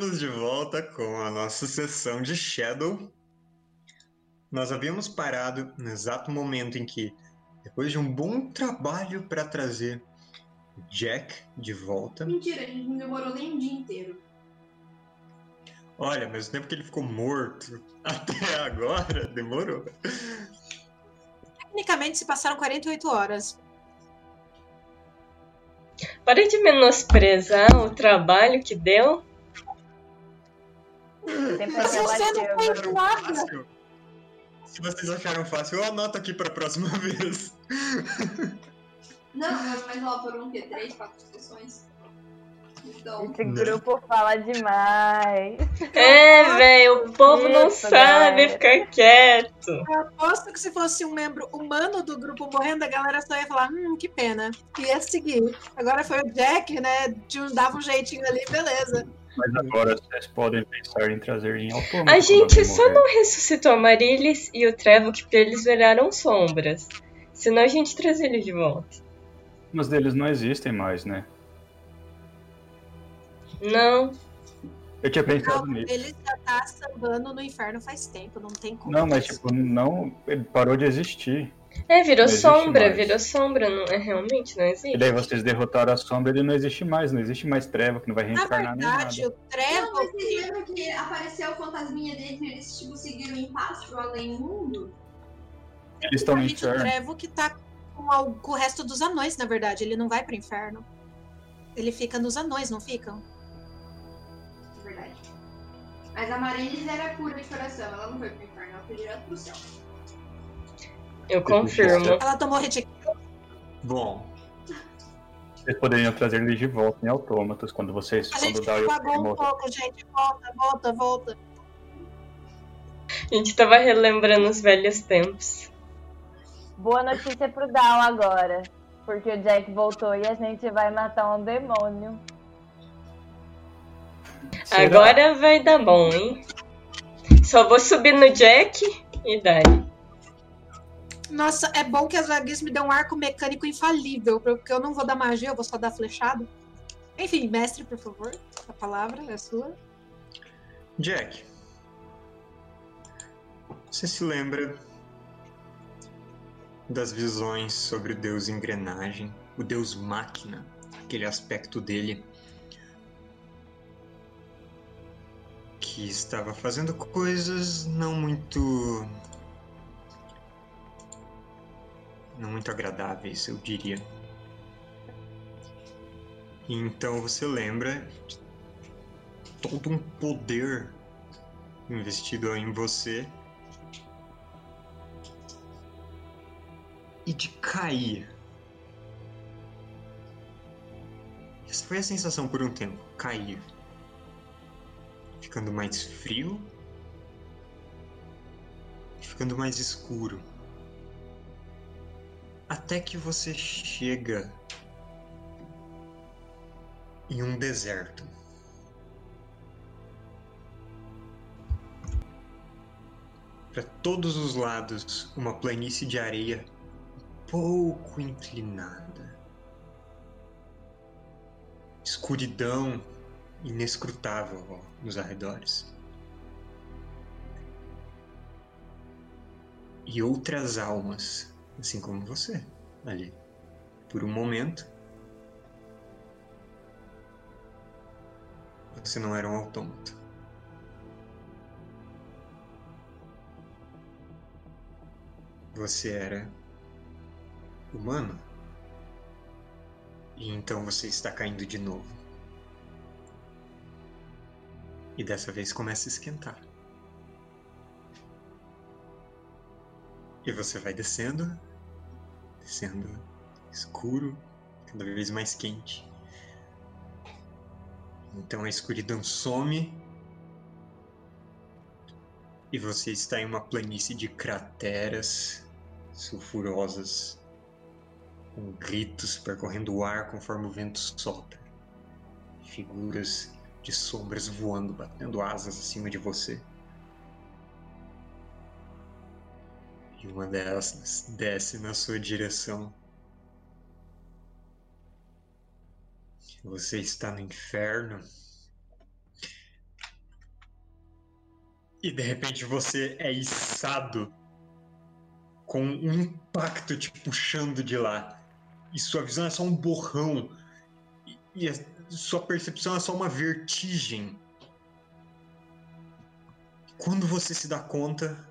Estamos de volta com a nossa sessão de Shadow. Nós havíamos parado no exato momento em que, depois de um bom trabalho para trazer Jack de volta. Mentira, a gente não demorou nem um dia inteiro. Olha, mas o tempo que ele ficou morto até agora, demorou. Tecnicamente se passaram 48 horas. Para de menosprezar o trabalho que deu. Mas você não nada. Fácil. Se vocês acharam fácil, eu anoto aqui para a próxima vez. Não, mas, mas ó, foram o quê? Três, quatro sessões? Então, Esse grupo fala demais. É, velho, o povo não Isso, sabe galera. ficar quieto. Eu aposto que se fosse um membro humano do grupo morrendo, a galera só ia falar, hum, que pena. E ia seguir. Agora foi o Jack, né? de um- Dava um jeitinho ali, beleza. Mas agora vocês podem pensar em trazer em autômato. A gente só não ressuscitou a Marilis e o Trevor porque eles viraram sombras. Senão a gente traz eles de volta. Mas deles não existem mais, né? Não. Eu tinha pensado Não, nisso. ele já tá sambando no inferno faz tempo, não tem como. Não, mas tipo, não. Ele parou de existir. É, virou Não sombra, mais. virou sombra, não é realmente, não E existe. daí vocês derrotaram a sombra, ele não existe mais. Não existe mais treva, que não vai Na reencarnar nem nada. verdade, o Não, Trevor. mas vocês lembram que apareceu o fantasminha deles e eles tipo, seguiram em paz pro além mundo? Eles estão no Principalmente o inferno. Trevo que tá com o resto dos anões, na verdade. Ele não vai pro inferno. Ele fica nos anões, não ficam? É verdade. Mas a Marilis era pura de coração, ela não foi pro inferno, ela foi direto pro céu. Eu confirmo. Ela tomou retic... Bom, Vocês poderiam trazer eles de volta em autômatos quando vocês. A gente quando o Dario pagou um pouco, gente. Volta, volta, volta. A gente tava relembrando os velhos tempos. Boa notícia pro Down agora. Porque o Jack voltou e a gente vai matar um demônio. Será? Agora vai dar bom, hein? Só vou subir no Jack e daí. Nossa, é bom que as Aguis me dão um arco mecânico infalível, porque eu não vou dar magia, eu vou só dar flechada. Enfim, mestre, por favor. A palavra é sua. Jack. Você se lembra das visões sobre o deus engrenagem, o deus máquina, aquele aspecto dele que estava fazendo coisas não muito muito agradáveis, eu diria. E então você lembra de todo um poder investido em você e de cair. Essa foi a sensação por um tempo, cair. Ficando mais frio, ficando mais escuro. Até que você chega em um deserto. Para todos os lados, uma planície de areia pouco inclinada. Escuridão inescrutável ó, nos arredores. E outras almas, assim como você, ali. Por um momento, você não era um autômato. Você era humano. E então você está caindo de novo. E dessa vez começa a esquentar. E você vai descendo, descendo escuro, cada vez mais quente. Então a escuridão some e você está em uma planície de crateras sulfurosas, com gritos percorrendo o ar conforme o vento sopra. Figuras de sombras voando, batendo asas acima de você. E uma delas desce na sua direção. Você está no inferno. E de repente você é içado com um impacto te puxando de lá. E sua visão é só um borrão. E, a sua percepção é só uma vertigem. Quando você se dá conta,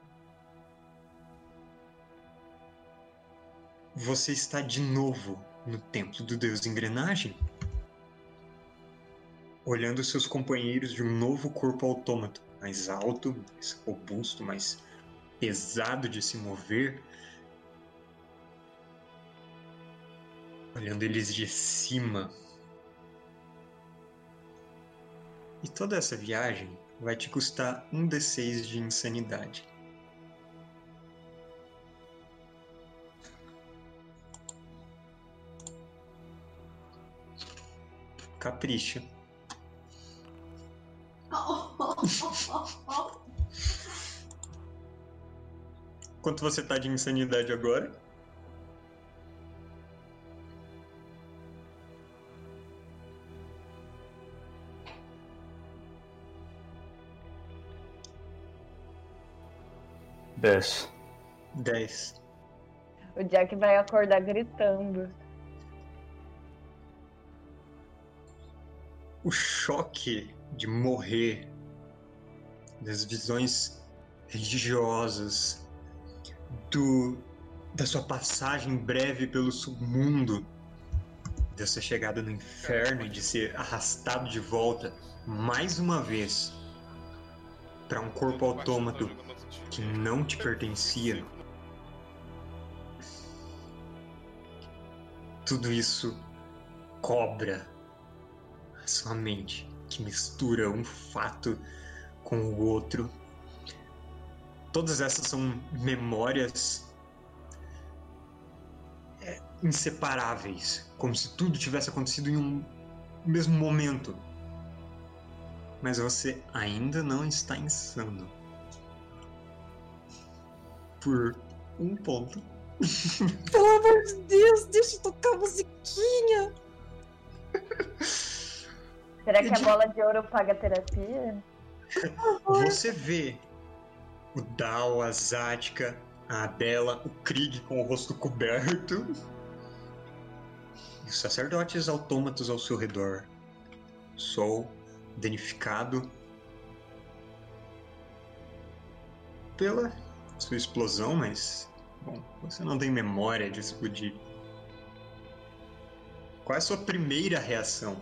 você está de novo no templo do deus engrenagem, olhando seus companheiros de um novo corpo autômato, mais alto, mais robusto, mais pesado de se mover, olhando eles de cima. E toda essa viagem vai te custar um D6 de insanidade. Capricha. Quanto você tá de insanidade agora? Dez. 10. O Jack vai acordar gritando. O choque de morrer, das visões religiosas, do da sua passagem breve pelo submundo, da sua chegada no inferno e de ser arrastado de volta mais uma vez para um corpo autômato que não te pertencia. Tudo isso cobra sua mente, que mistura um fato com o outro. Todas essas são memórias é, inseparáveis, como se tudo tivesse acontecido em um mesmo momento. Mas você ainda não está insano. Por um ponto. Pelo amor de Deus, deixa eu tocar a musiquinha. Será que a bola de ouro paga terapia? Você vê o Dal, a Zática, a Adela, o Krieg com o rosto coberto. E os sacerdotes autômatos ao seu redor. Sol danificado pela sua explosão, mas bom, você não tem memória de explodir. Qual é a sua primeira reação?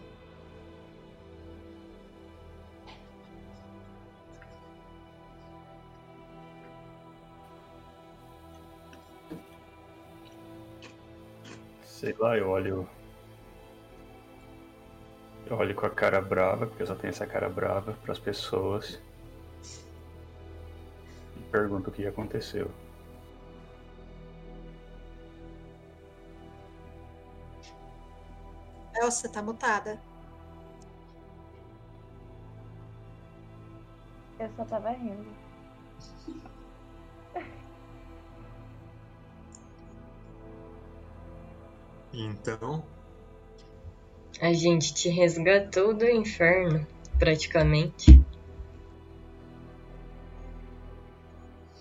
Sei lá, eu olho. Eu olho com a cara brava, porque eu só tenho essa cara brava para as pessoas. E pergunto o que aconteceu. Elsa, você tá mutada. Eu só tava rindo. Então, A gente te resgatou do inferno, praticamente.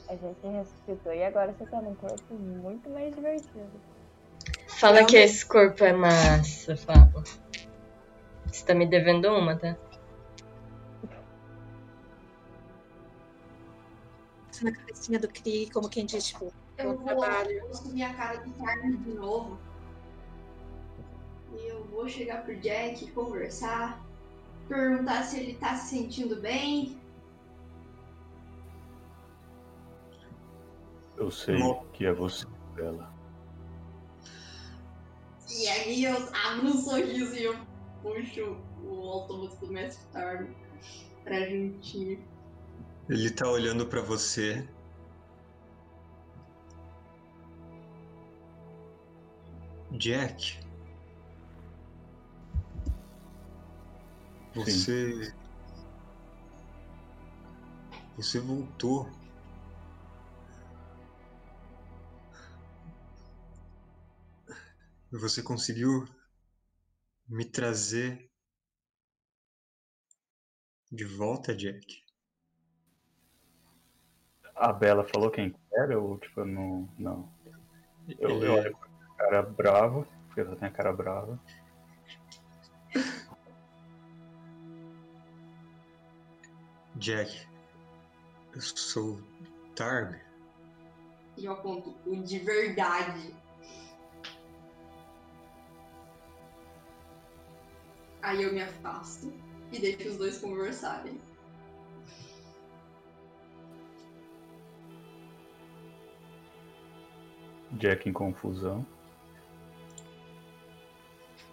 A gente ressuscitou e agora você tá num corpo muito mais divertido. Fala Não, que mas- esse corpo é massa, fala. Você tá me devendo uma, tá? Na cabecinha do Krieg, como quem diz, tipo, Eu vou, trabalho. vou subir a cara do Carmen de novo. E eu vou chegar pro Jack, conversar, perguntar se ele tá se sentindo bem. Eu sei que é você, Bela. E aí eu abro um sorriso e eu puxo o autômato do Mestre Tarm pra gente. ele tá olhando pra você. Jack. Você. Você voltou. Você conseguiu me trazer de volta, Jack. A Bela falou quem era ou tipo, não. Não. Eu, eu Ele- olho com a cara brava, porque eu só tenho a cara brava. Jack, eu sou Tarm. E eu aponto o de verdade. Aí eu me afasto e deixo os dois conversarem. Jack em confusão.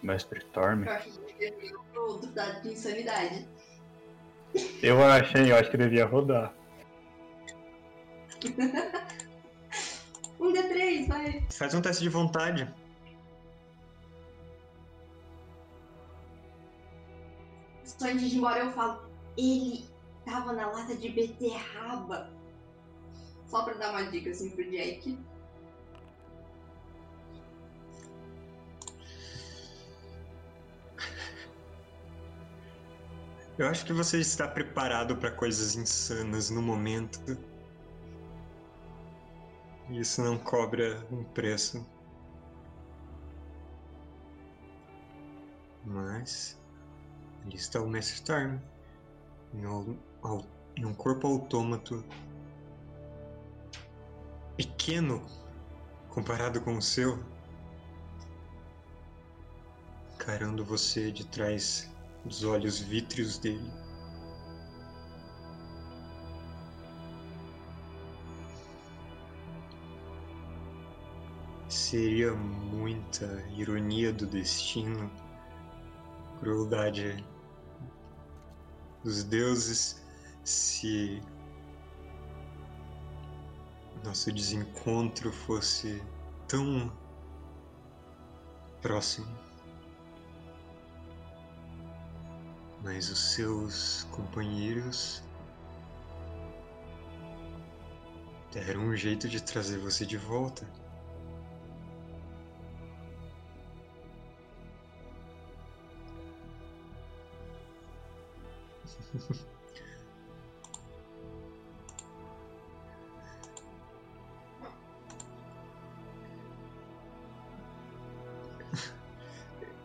Mestre Torm. Eu acho que ir pro outro dado de insanidade. Eu achei, eu acho que devia rodar. Um D3, vai. Faz um teste de vontade. Só antes de ir embora eu falo, ele tava na lata de beterraba. Só pra dar uma dica assim pro Jack. Eu acho que você está preparado para coisas insanas no momento. E Isso não cobra um preço. Mas. Ali está o Mestre Storm. Em, um- em um corpo autômato. Pequeno comparado com o seu. Encarando você de trás dos olhos vítreos dele. Seria muita ironia do destino, crueldade dos deuses se nosso desencontro fosse tão próximo. Mas os seus companheiros deram um jeito de trazer você de volta.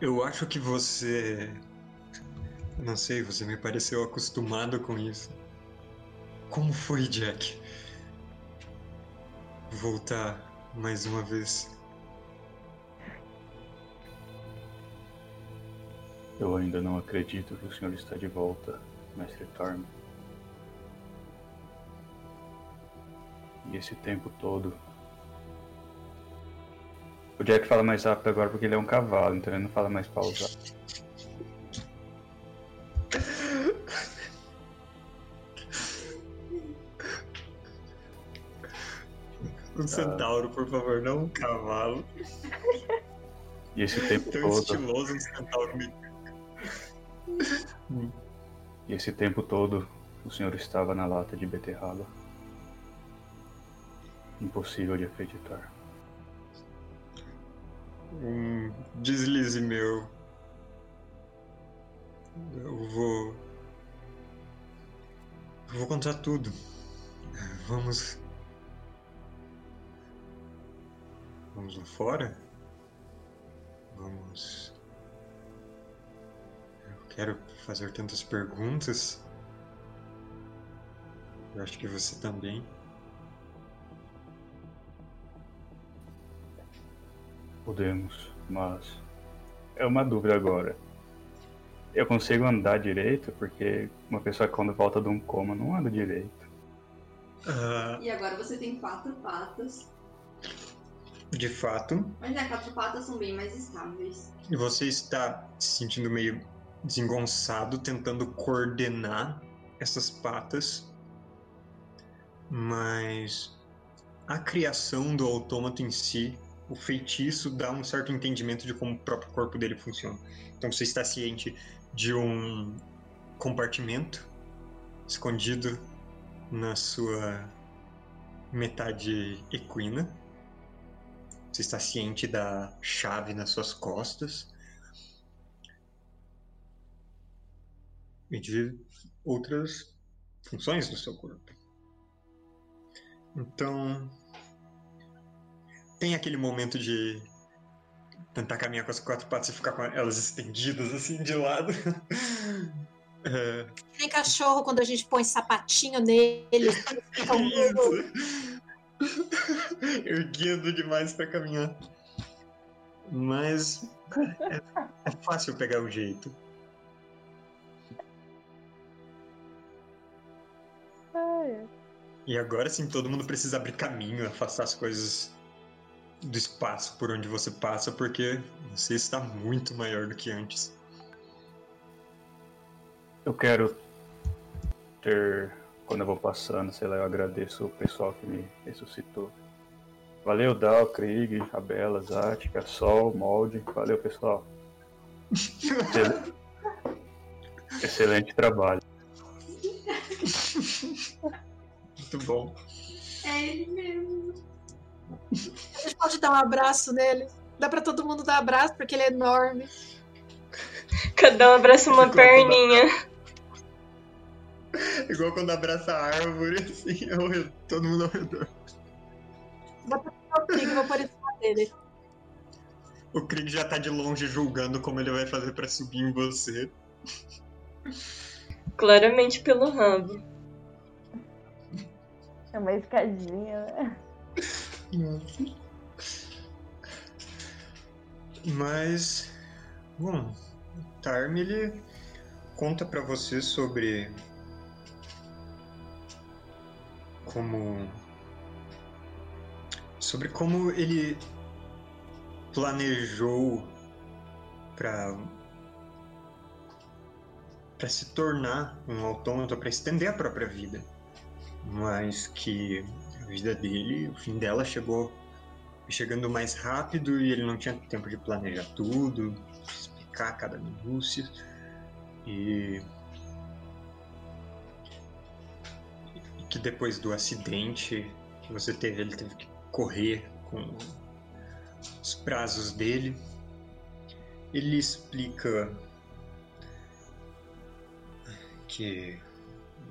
Eu acho que você. Não sei, você me pareceu acostumado com isso. Como foi, Jack? Voltar mais uma vez. Eu ainda não acredito que o senhor está de volta, Mestre Torm. E esse tempo todo. O Jack fala mais rápido agora porque ele é um cavalo, então ele não fala mais pausado. Centauro, por favor, não um cavalo. E esse tempo Tão todo. estiloso um centauro me E esse tempo todo o senhor estava na lata de beterraba. Impossível de acreditar. um deslize meu. Eu vou. Eu vou contar tudo. Vamos. Vamos lá fora? Vamos. Eu quero fazer tantas perguntas. Eu acho que você também. Podemos, mas. É uma dúvida agora. Eu consigo andar direito porque uma pessoa quando volta de um coma não anda direito. Ah, E agora você tem quatro patas. De fato, Mas né, quatro patas são bem mais estáveis. E você está se sentindo meio desengonçado, tentando coordenar essas patas, mas a criação do autômato em si, o feitiço, dá um certo entendimento de como o próprio corpo dele funciona. Então você está ciente de um compartimento escondido na sua metade equina. Você está ciente da chave nas suas costas. E de outras funções do seu corpo. Então. Tem aquele momento de tentar caminhar com as quatro patas e ficar com elas estendidas assim de lado. É, Tem cachorro quando a gente põe sapatinho nele. eles ficam- isso. Erguendo demais pra caminhar. Mas é, é fácil pegar o jeito. Ai, E agora sim todo mundo precisa abrir caminho, afastar as coisas do espaço por onde você passa, porque você está muito maior do que antes. Eu quero ter. Quando eu vou passando, sei lá, eu agradeço o pessoal que me ressuscitou. Valeu, Dal, Krieg, a Bela, Zática, Sol, Molde. Valeu, pessoal. Excel- Excelente trabalho. Muito bom. É ele mesmo. A gente pode dar um abraço nele. Dá pra todo mundo dar abraço, porque ele é enorme. Cada um abraça uma perninha. Igual quando abraça a árvore, assim, ao redor- todo mundo ao redor. Vou pôr em cima dele. O Krieg já tá de longe julgando como ele vai fazer pra subir em você. Claramente pelo rabo. é uma escadinha, né? Mas, bom, o Tarm ele conta pra você sobre como sobre como ele planejou pra para se tornar um autômato para estender a própria vida, mas que a vida dele, o fim dela chegou chegando mais rápido e ele não tinha tempo de planejar tudo, explicar cada minúcia. E que depois do acidente que você teve, ele teve que correr com os prazos dele. Ele explica que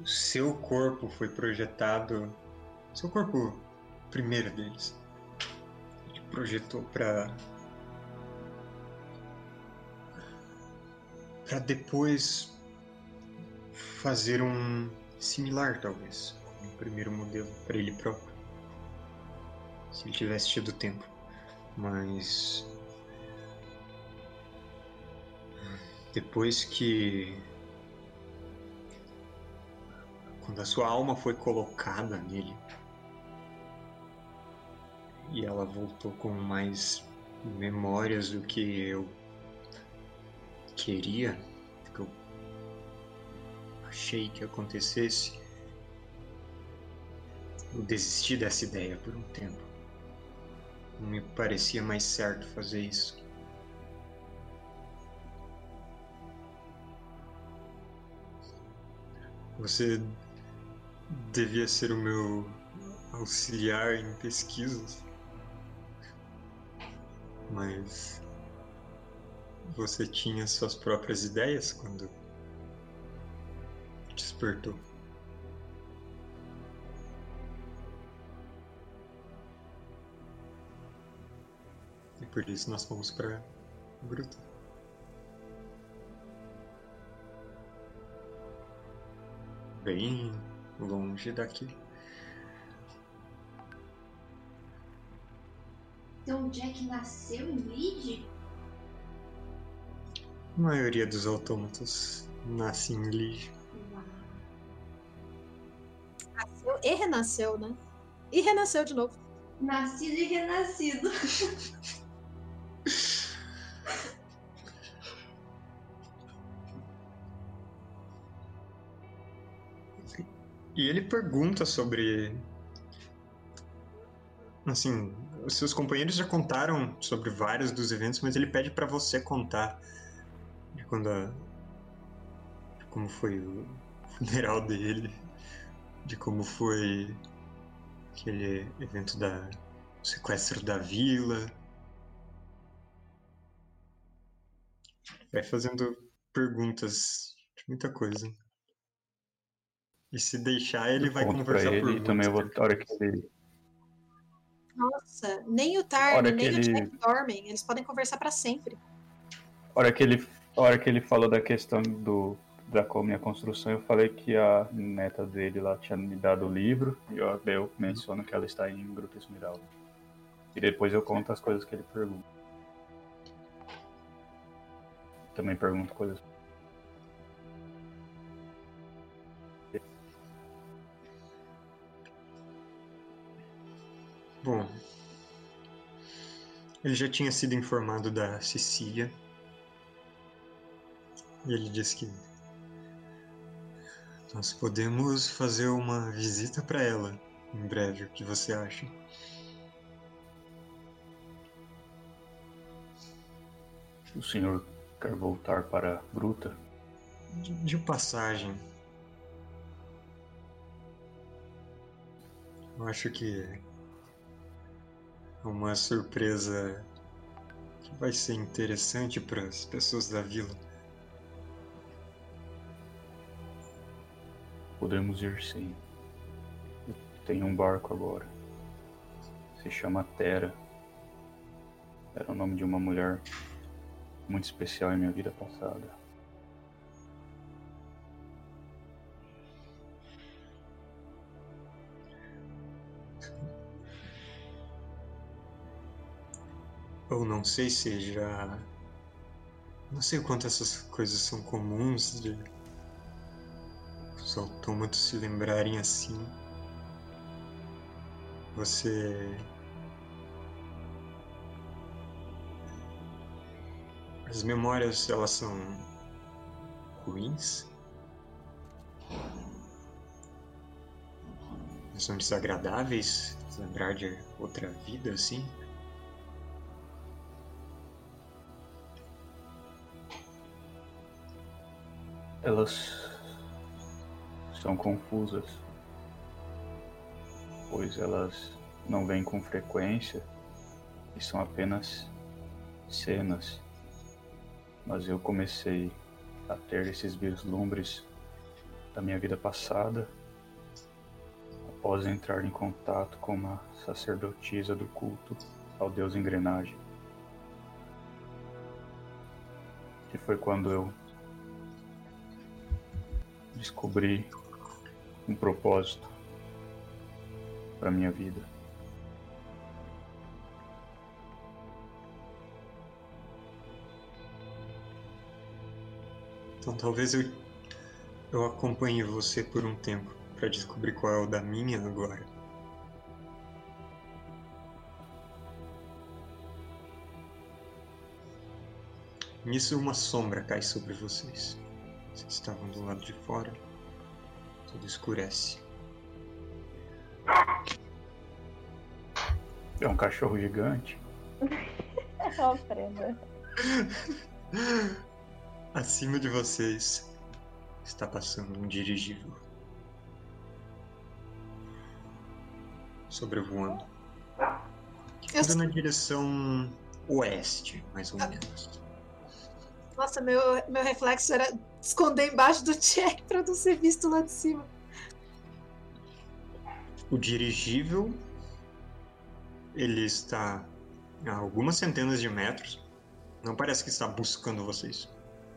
o seu corpo foi projetado, seu corpo primeiro deles, projetou para para depois fazer um similar talvez um primeiro modelo para ele próprio se ele tivesse tido tempo mas depois que quando a sua alma foi colocada nele e ela voltou com mais memórias do que eu queria, do que eu achei que acontecesse. Eu desisti dessa ideia por um tempo. Não me parecia mais certo fazer isso. Você devia ser o meu auxiliar em pesquisas. Mas você tinha suas próprias ideias quando despertou. Por isso nós fomos para Gruta. Bem longe daqui. Então o Jack nasceu em Lead? A maioria dos autômatos nasce em Lige. Uau. Nasceu e renasceu, né? E renasceu de novo. Nascido e renascido. E ele pergunta sobre. Assim, os seus companheiros já contaram sobre vários dos eventos, mas ele pede pra você contar de quando a... de como foi o funeral dele, de como foi aquele evento da o sequestro da vila. Vai fazendo perguntas de muita coisa. E se deixar, ele vai Conto pra conversar por ele e muito também eu vou, a hora que ele, Nossa, nem o Tarn, nem que o ele- Jack dormem. Eles podem conversar pra sempre. a hora que ele, a hora que ele falou da questão do da minha construção, eu falei que a neta dele lá tinha me dado o livro e eu, eu menciono que ela está em Gruta Esmeralda. E depois eu conto as coisas que ele pergunta. Também pergunto coisas. Bom, ele já tinha sido informado da Cecília. E ele disse que nós podemos fazer uma visita para ela em breve. O que você acha? O senhor quer voltar para Gruta? De, de passagem. Eu acho que uma surpresa que vai ser interessante para as pessoas da vila. Podemos ir sim. Tenho um barco agora. Se chama Terra. Era o nome de uma mulher muito especial em minha vida passada. Eu não sei se já. Não sei quanto essas coisas são comuns de os autômatos se lembrarem assim. Você. As memórias, elas são ruins? Elas são desagradáveis? Lembrar de outra vida assim? Elas são confusas, pois elas não vêm com frequência e são apenas cenas. Mas eu comecei a ter esses vislumbres da minha vida passada após entrar em contato com uma sacerdotisa do culto ao deus engrenagem. Que foi quando eu descobri um propósito para minha vida. Então talvez eu, eu acompanhe você por um tempo para descobrir qual é o da minha agora. Nisso uma sombra cai sobre vocês. Vocês estavam do lado de fora. Tudo escurece. É um cachorro gigante. Ó, prenda. Acima de vocês está passando um dirigível. Sobrevoando. Eu Indo na direção oeste, mais ou menos. Nossa, meu, meu reflexo era esconder embaixo do Jack pra não ser visto lá de cima. O dirigível ele está a algumas centenas de metros. Não parece que está buscando vocês.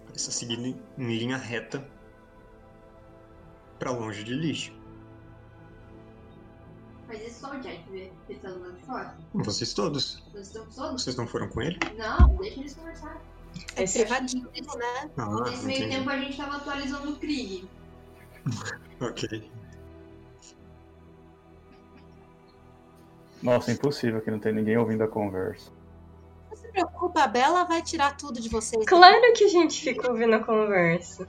Parece estar seguindo em linha reta para longe de lixo. Mas isso só o Jack vê, que tá do lado de fora. Vocês todos. Estamos todos? Vocês não foram com ele? Não, deixa eles conversar. É Esse- privadinho, né? Ah, Nesse meio entendi. tempo a gente tava atualizando o Krieg. Ok. Nossa, impossível que não tem ninguém ouvindo a conversa. Não se preocupa, a Bela vai tirar tudo de vocês. Claro que a gente fica ouvindo a conversa.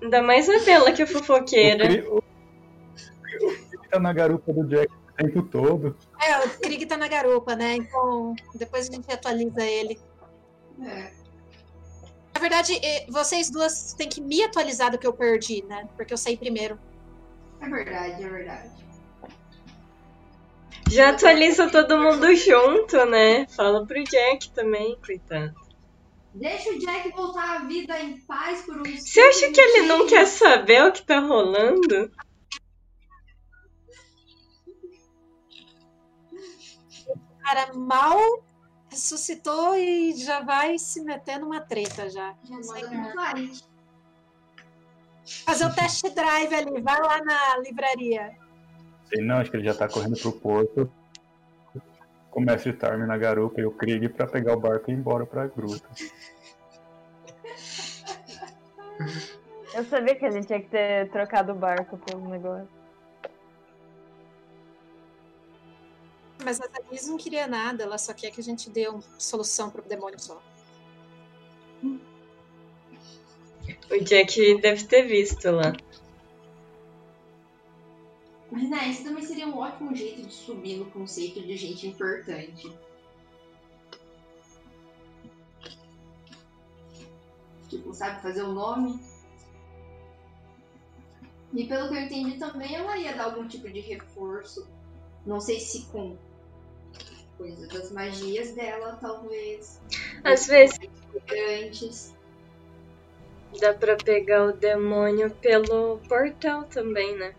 Ainda mais a Bela, que é fofoqueira. O Cri- o- o Cri tá na garupa do Jack o tempo todo. É, o Krieg tá na garupa, né? Então, depois a gente atualiza ele. É. Na verdade, vocês duas têm que me atualizar do que eu perdi, né? Porque eu saí primeiro. É verdade, é verdade. Já atualiza todo mundo junto, né? Fala pro Jack também, coitado. Deixa o Jack voltar à vida em paz por um Você acha que ele não quer saber o que tá rolando? Cara, mal ressuscitou e já vai se meter numa treta já. Já manda Clyde. Fazer o test drive ali, vai lá na livraria. Sei não, acho que ele já tá correndo pro porto. Com o Tarmin na garupa e o Krieg pra pegar o barco e ir embora pra gruta. Eu sabia que a gente tinha que ter trocado o barco pelo negócio. Mas a Thaís não queria nada, ela só quer que a gente dê uma solução pro demônio só. O Jack deve ter visto lá. Mas, né, esse também seria um ótimo jeito de subir no conceito de gente importante. Tipo, sabe, fazer o nome. E pelo que eu entendi também, ela ia dar algum tipo de reforço. Não sei se com coisa das magias dela, talvez. Às vezes Antes. dá pra pegar o demônio pelo portal também, né?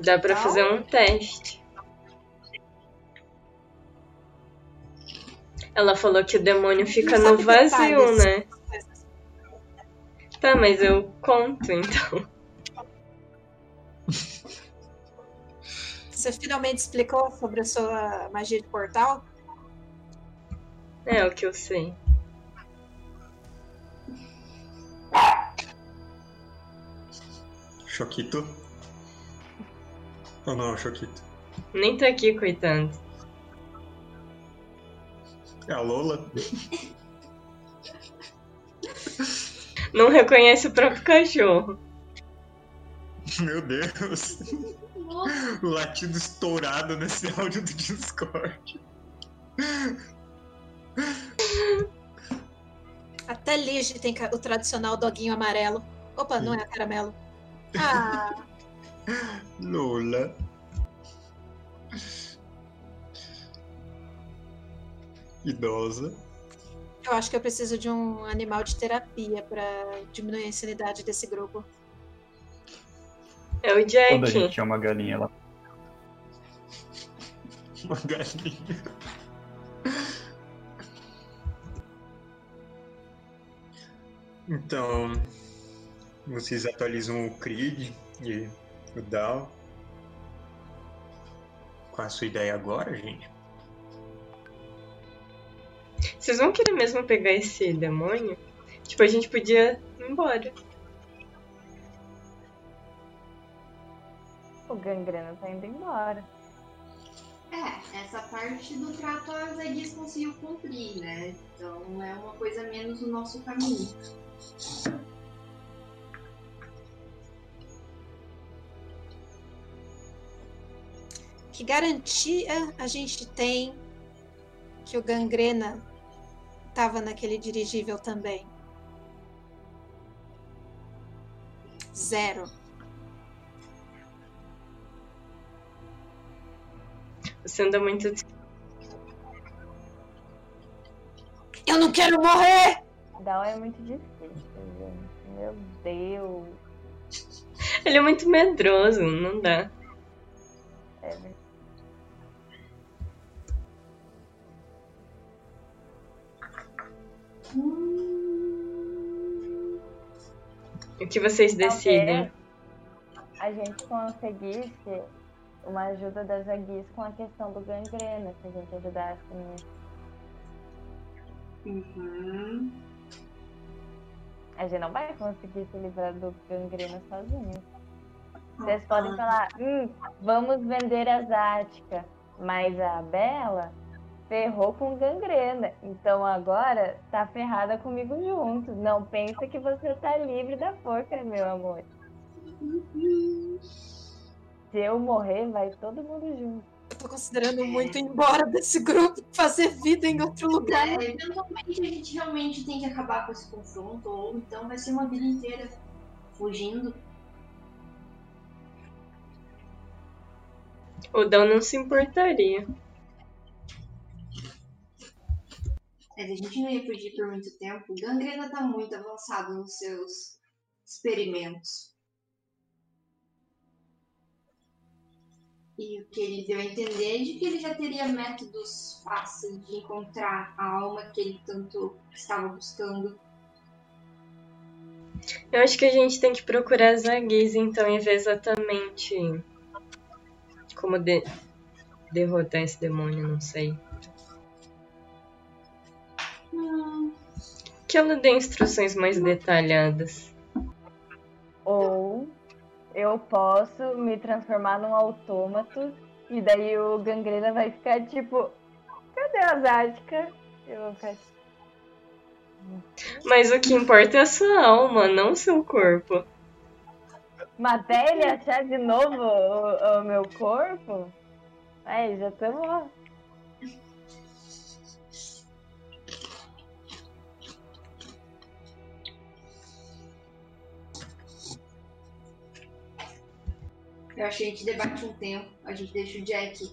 Dá pra fazer um teste. Ela falou que o demônio fica no vazio, detalhes. né? Tá, mas eu conto então. Você finalmente explicou sobre a sua magia de portal? É o que eu sei. Choquito? Ou não, Choquito? Nem tá aqui, coitado. É a Lola? Não reconhece o próprio cachorro. Meu Deus. Latido estourado nesse áudio do Discord. Até Lige tem o tradicional doguinho amarelo. Opa, não é caramelo. Ah, Lola. Idosa. eu acho que eu preciso de um animal de terapia pra diminuir a insanidade desse grupo. É o Quando a gente Jack. tinha uma galinha lá. Uma galinha. Então, vocês atualizam o Krieg e o Dal. Qual a sua ideia agora, gente? Vocês vão querer mesmo pegar esse demônio? Tipo, a gente podia ir embora. O gangrena tá indo embora. É, essa parte do trato a Zaguis conseguiu cumprir, né? Então é uma coisa menos no nosso caminho. Que garantia a gente tem que o gangrena tava naquele dirigível também? Zero. Você anda muito. Eu não quero morrer! Down é muito difícil, gente. Meu Deus. Ele é muito medroso, não dá. É. O que vocês decidem? Talvez a gente conseguisse uma ajuda das Aguis com a questão do gangrena, se a gente ajudasse nisso. Uhum. A gente não vai conseguir se livrar do gangrena sozinho. Vocês podem falar, hum, vamos vender a Zática, mas a Bela ferrou com gangrena. Então agora tá ferrada comigo junto. Não pensa que você tá livre da forca, meu amor. Se eu morrer, vai todo mundo junto. Eu tô considerando muito ir embora desse grupo, fazer vida em outro lugar. É, eventualmente a gente realmente tem que acabar com esse confronto, ou então vai ser uma vida inteira fugindo. O Dão não se importaria. Mas a gente não ia fugir por muito tempo. O Gangrena tá muito avançado nos seus experimentos. E o que ele deu a entender é de que ele já teria métodos fáceis de encontrar a alma que ele tanto estava buscando. Eu acho que a gente tem que procurar Zaguiz, então, e ver exatamente como de- derrotar esse demônio, não sei. Hum, Que ela dê instruções mais detalhadas. Ou eu posso me transformar num autômato e daí o gangrena vai ficar tipo, cadê a Zática? Eu vou ficar tipo, Mas o que importa é a sua alma, não o seu corpo. Maté ele achar de novo o, o meu corpo? Aí, já estamos. Eu acho que a gente debate um tempo, a gente deixa o Jack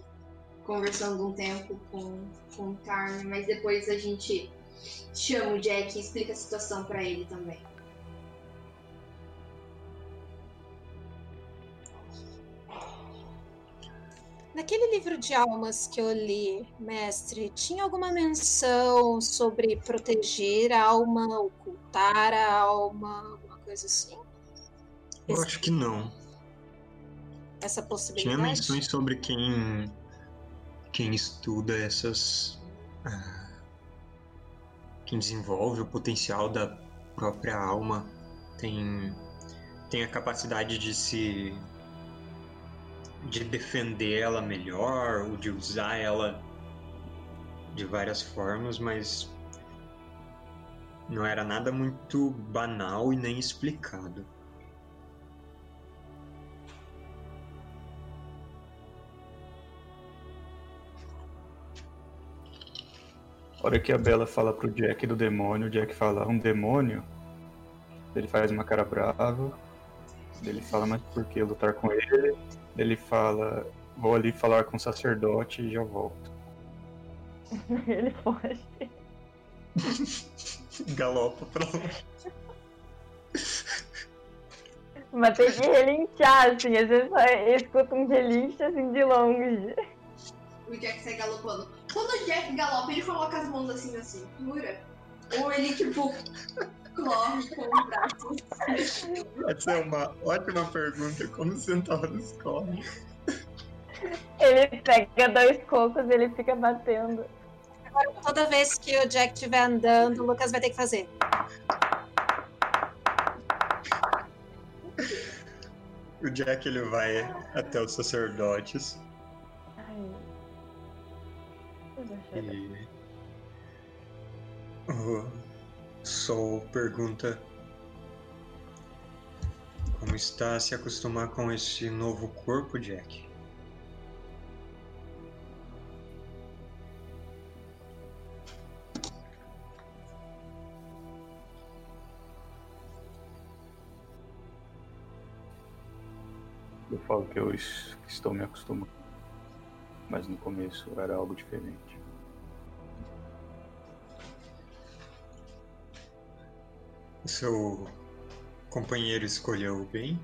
conversando um tempo com, com o Tarn, mas depois a gente chama o Jack e explica a situação pra ele também. Naquele livro de almas que eu li, mestre, tinha alguma menção sobre proteger a alma, ocultar a alma, alguma coisa assim? Eu acho que não. Essa Tinha possibilidade? menções sobre quem quem estuda essas ah, quem desenvolve o potencial da própria alma tem tem a capacidade de se de defender ela melhor ou de usar ela de várias formas, mas não era nada muito banal e nem explicado. A hora que a Bela fala pro Jack do demônio, o Jack fala um demônio, ele faz uma cara brava, ele fala, mas por que lutar com ele? Ele fala, vou ali falar com o sacerdote e já volto. ele foge. Galopa pra longe. Mas tem que relinchar, assim, às vezes só escuta um relincho assim de longe. O Jack sai galopando. Quando o Jack galopa, ele coloca as mãos assim na cintura? Ou ele, tipo, corre com os braços? Essa é uma ótima pergunta. Como centauros correm? Ele pega dois cocos e ele fica batendo. Toda vez que o Jack estiver andando, o Lucas vai ter que fazer. O Jack ele vai até os sacerdotes e o Sol pergunta como está a se acostumar com esse novo corpo, Jack? Eu falo que eu estou me acostumando. Mas no começo era algo diferente. O seu companheiro escolheu bem?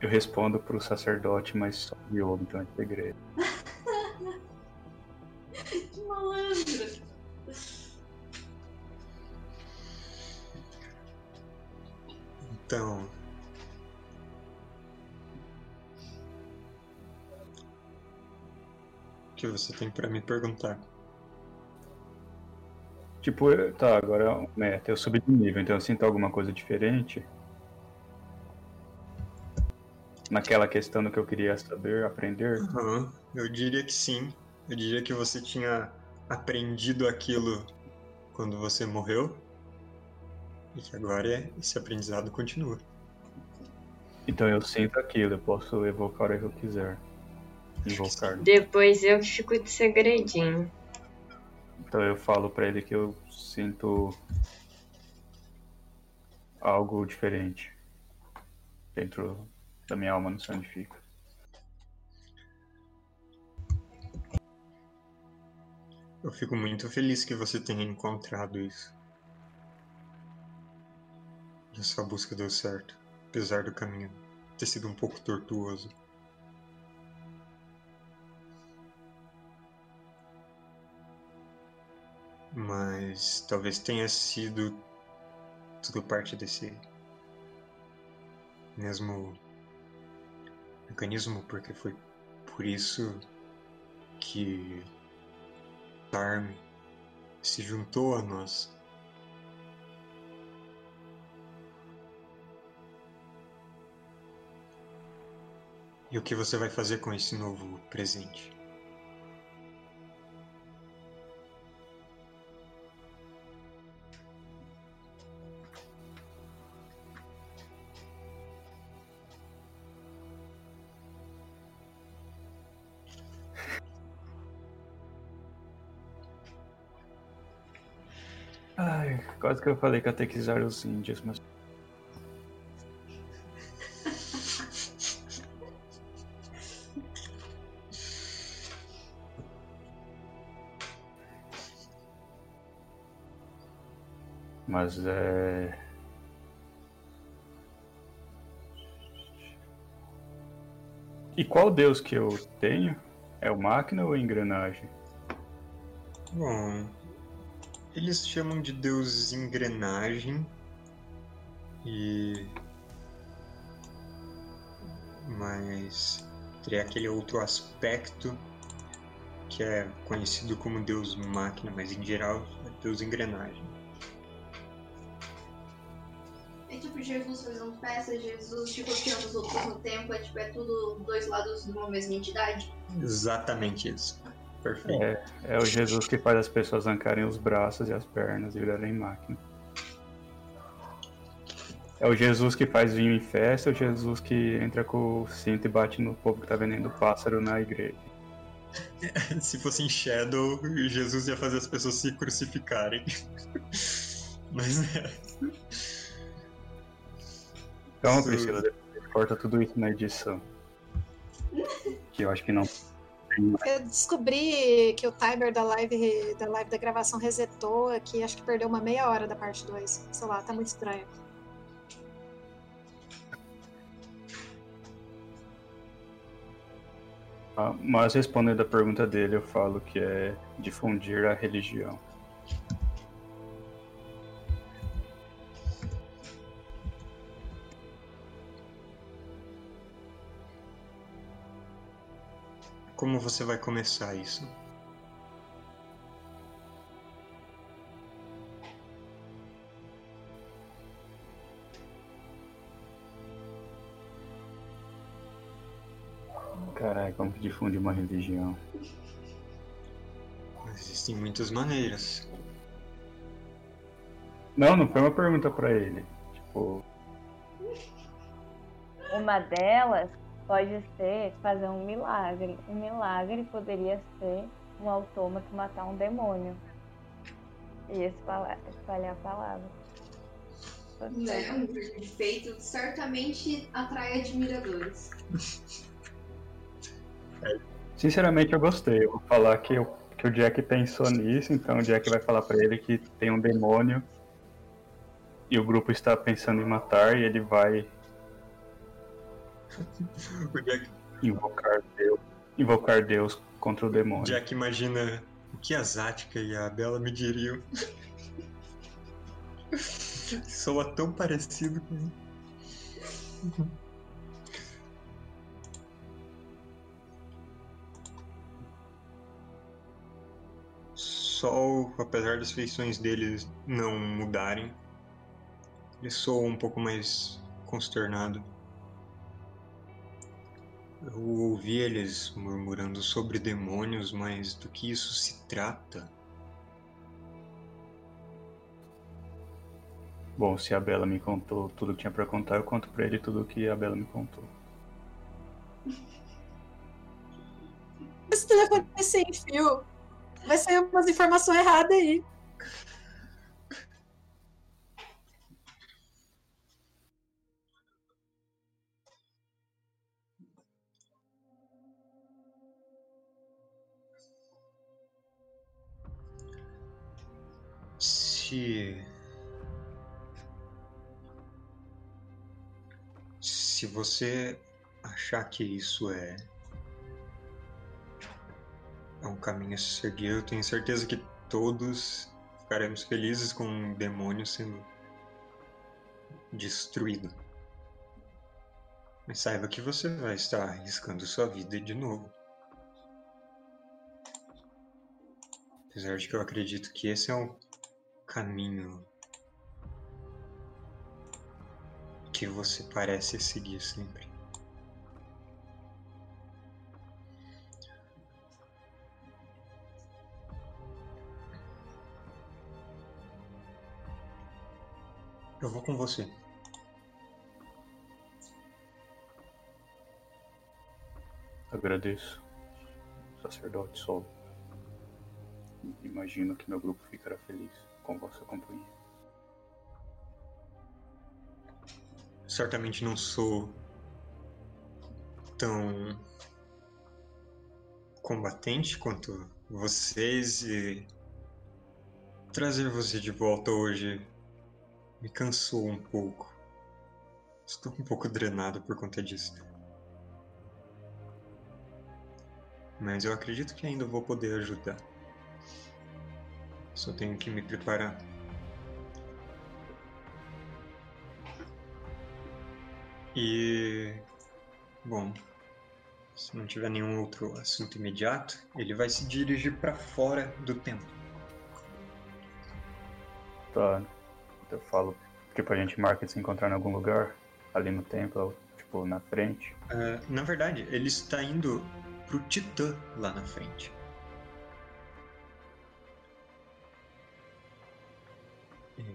Eu respondo pro sacerdote, mas só de então é segredo. você tem pra me perguntar? Tipo, tá, agora é um meta, eu subi de nível, então eu sinto alguma coisa diferente. Naquela questão do que eu queria saber, aprender. Aham, eu diria que sim. Eu diria que você tinha aprendido aquilo quando você morreu. E que agora esse aprendizado continua. Então eu sinto aquilo, eu posso evocar hora que eu quiser. Invocar. Depois eu que fico de segredinho. Então eu falo pra ele que eu sinto algo diferente dentro da minha alma, não sei onde fica. Eu fico muito feliz que você tenha encontrado isso. E a sua busca deu certo, apesar do caminho ter sido um pouco tortuoso. Mas talvez tenha sido tudo parte desse mesmo mecanismo, porque foi por isso que Tarm se juntou a nós. E o que você vai fazer com esse novo presente? Que eu falei catequizar os índios, mas. Mas é. E qual deus que eu tenho? É o máquina ou a engrenagem? Bom, eles chamam de Deus engrenagem e mas teria aquele outro aspecto que é conhecido como Deus máquina, mas em geral é Deus engrenagem. É tipo Jesus fazendo peças, Jesus tipo tirando os outros no tempo, é tipo, é tudo dois lados de uma mesma entidade. Exatamente isso. Perfeito. É, é o Jesus que faz as pessoas arrancarem os braços e as pernas e virarem máquina. É o Jesus que faz vinho em festa, é o Jesus que entra com o cinto e bate no povo que tá vendendo pássaro na igreja. Se fosse em Shadow, Jesus ia fazer as pessoas se crucificarem. Mas é. Então. Priscila, corta tudo isso na edição. Que eu acho que não. Eu descobri que o timer da live da live da gravação resetou aqui, acho que perdeu uma meia hora da parte 2. Sei lá, tá muito estranho. Mas respondendo a pergunta dele, eu falo que é difundir a religião. Como você vai começar isso? Caralho, como que difunde uma religião? Existem muitas maneiras. Não, não foi uma pergunta pra ele. Tipo, Uma delas pode ser fazer um milagre. Um milagre poderia ser um autômato matar um demônio. E espalhar, espalhar a palavra. Né? Um grande feito certamente atrai admiradores. sinceramente eu gostei. Eu vou falar que, eu- que o Jack pensou nisso, então o Jack vai falar pra ele que tem um demônio e o grupo está pensando em matar e ele vai O Jack, invocar Deus, invocar Deus contra o demônio. Jack imagina o que a Zática e a Bela me diriam. Soa tão parecido com. Sol, apesar das feições deles não mudarem, ele soa um pouco mais consternado. Eu ouvi eles murmurando sobre demônios, mas do que isso se trata? Bom, se a Bela me contou tudo que tinha pra contar, eu conto pra ele tudo que a Bela me contou. Esse telefone vai sem fio. Vai sair umas informações erradas aí. Se. Se você achar que isso é. É um caminho a se seguir, eu tenho certeza que todos ficaremos felizes com um demônio sendo destruído. Mas saiba que você vai estar arriscando sua vida de novo. Apesar de que eu acredito que esse é o caminho que você parece seguir sempre. Eu vou com você. Agradeço, sacerdote Sol. Imagino que meu grupo ficará feliz com vossa companhia. Certamente não sou tão combatente quanto vocês e trazer você de volta hoje me cansou um pouco. Estou um pouco drenado por conta disso. Mas eu acredito que ainda vou poder ajudar. Só tenho que me preparar. E. Bom, se não tiver nenhum outro assunto imediato, ele vai se dirigir para fora do templo. Tá. Eu falo, tipo, a gente marca de se encontrar em algum lugar, ali no templo, tipo, na frente. Uh, na verdade, ele está indo pro Titã lá na frente.